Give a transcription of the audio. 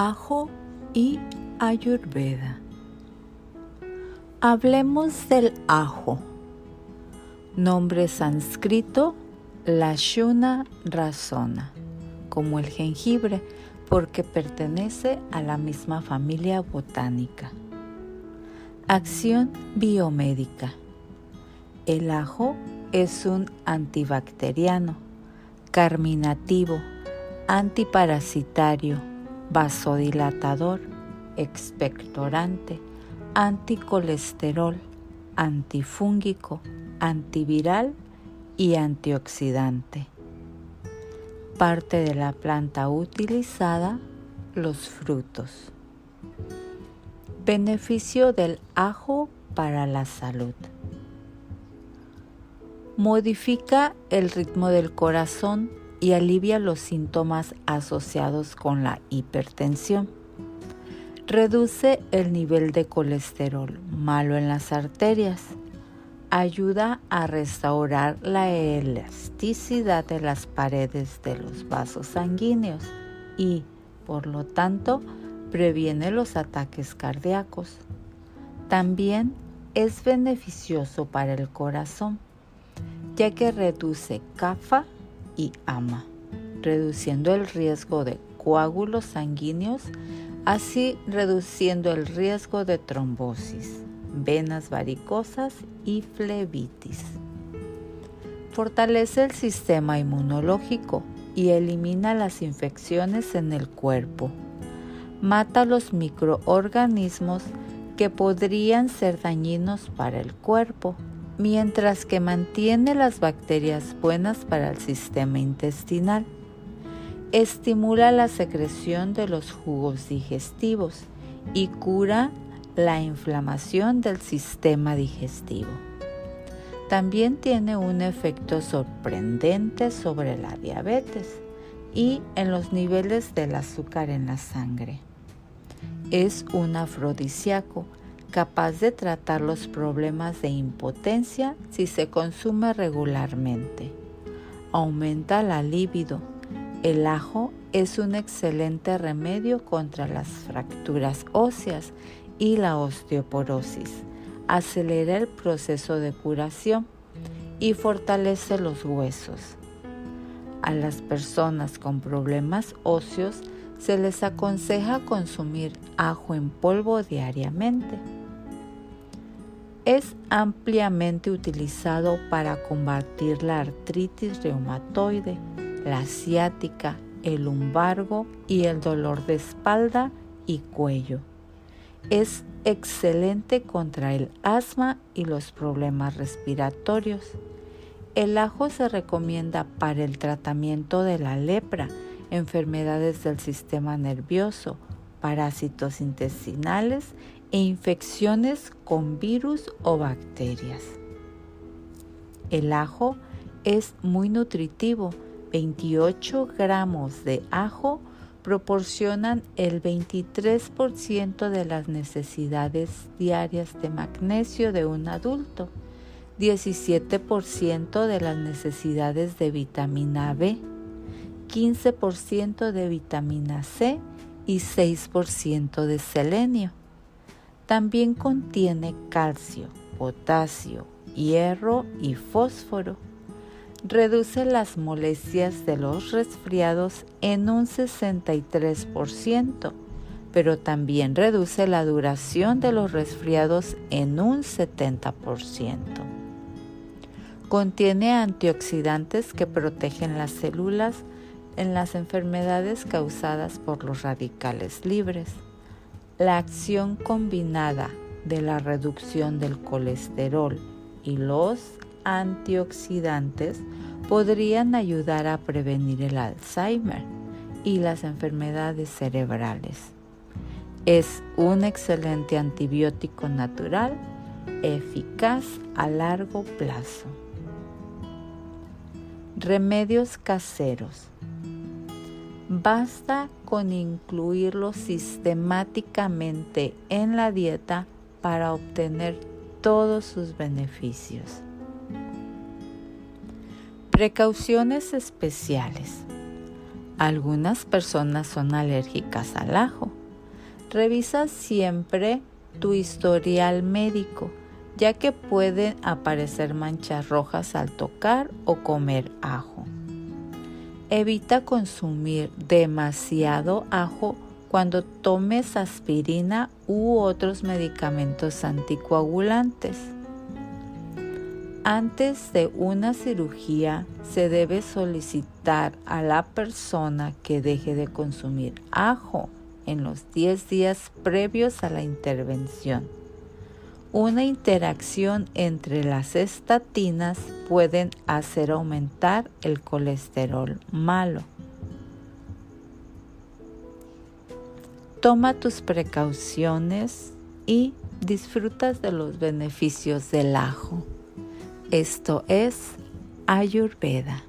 Ajo y Ayurveda. Hablemos del ajo. Nombre sánscrito Lashuna rasona, como el jengibre, porque pertenece a la misma familia botánica. Acción biomédica. El ajo es un antibacteriano, carminativo, antiparasitario, vasodilatador, expectorante, anticolesterol, antifúngico, antiviral y antioxidante. Parte de la planta utilizada, los frutos. Beneficio del ajo para la salud. Modifica el ritmo del corazón y alivia los síntomas asociados con la hipertensión. Reduce el nivel de colesterol malo en las arterias. Ayuda a restaurar la elasticidad de las paredes de los vasos sanguíneos y, por lo tanto, previene los ataques cardíacos. También es beneficioso para el corazón, ya que reduce CAFA y ama, reduciendo el riesgo de coágulos sanguíneos, así reduciendo el riesgo de trombosis, venas varicosas y flebitis. Fortalece el sistema inmunológico y elimina las infecciones en el cuerpo. Mata los microorganismos que podrían ser dañinos para el cuerpo mientras que mantiene las bacterias buenas para el sistema intestinal. Estimula la secreción de los jugos digestivos y cura la inflamación del sistema digestivo. También tiene un efecto sorprendente sobre la diabetes y en los niveles del azúcar en la sangre. Es un afrodisíaco capaz de tratar los problemas de impotencia si se consume regularmente. Aumenta la libido. El ajo es un excelente remedio contra las fracturas óseas y la osteoporosis. Acelera el proceso de curación y fortalece los huesos. A las personas con problemas óseos se les aconseja consumir ajo en polvo diariamente es ampliamente utilizado para combatir la artritis reumatoide, la ciática, el lumbargo y el dolor de espalda y cuello. Es excelente contra el asma y los problemas respiratorios. El ajo se recomienda para el tratamiento de la lepra, enfermedades del sistema nervioso, parásitos intestinales e infecciones con virus o bacterias. El ajo es muy nutritivo. 28 gramos de ajo proporcionan el 23% de las necesidades diarias de magnesio de un adulto, 17% de las necesidades de vitamina B, 15% de vitamina C y 6% de selenio. También contiene calcio, potasio, hierro y fósforo. Reduce las molestias de los resfriados en un 63%, pero también reduce la duración de los resfriados en un 70%. Contiene antioxidantes que protegen las células en las enfermedades causadas por los radicales libres la acción combinada de la reducción del colesterol y los antioxidantes podrían ayudar a prevenir el Alzheimer y las enfermedades cerebrales. Es un excelente antibiótico natural eficaz a largo plazo. Remedios caseros. Basta con incluirlo sistemáticamente en la dieta para obtener todos sus beneficios. Precauciones especiales. Algunas personas son alérgicas al ajo. Revisa siempre tu historial médico, ya que pueden aparecer manchas rojas al tocar o comer ajo. Evita consumir demasiado ajo cuando tomes aspirina u otros medicamentos anticoagulantes. Antes de una cirugía se debe solicitar a la persona que deje de consumir ajo en los 10 días previos a la intervención. Una interacción entre las estatinas pueden hacer aumentar el colesterol malo. Toma tus precauciones y disfrutas de los beneficios del ajo. Esto es Ayurveda.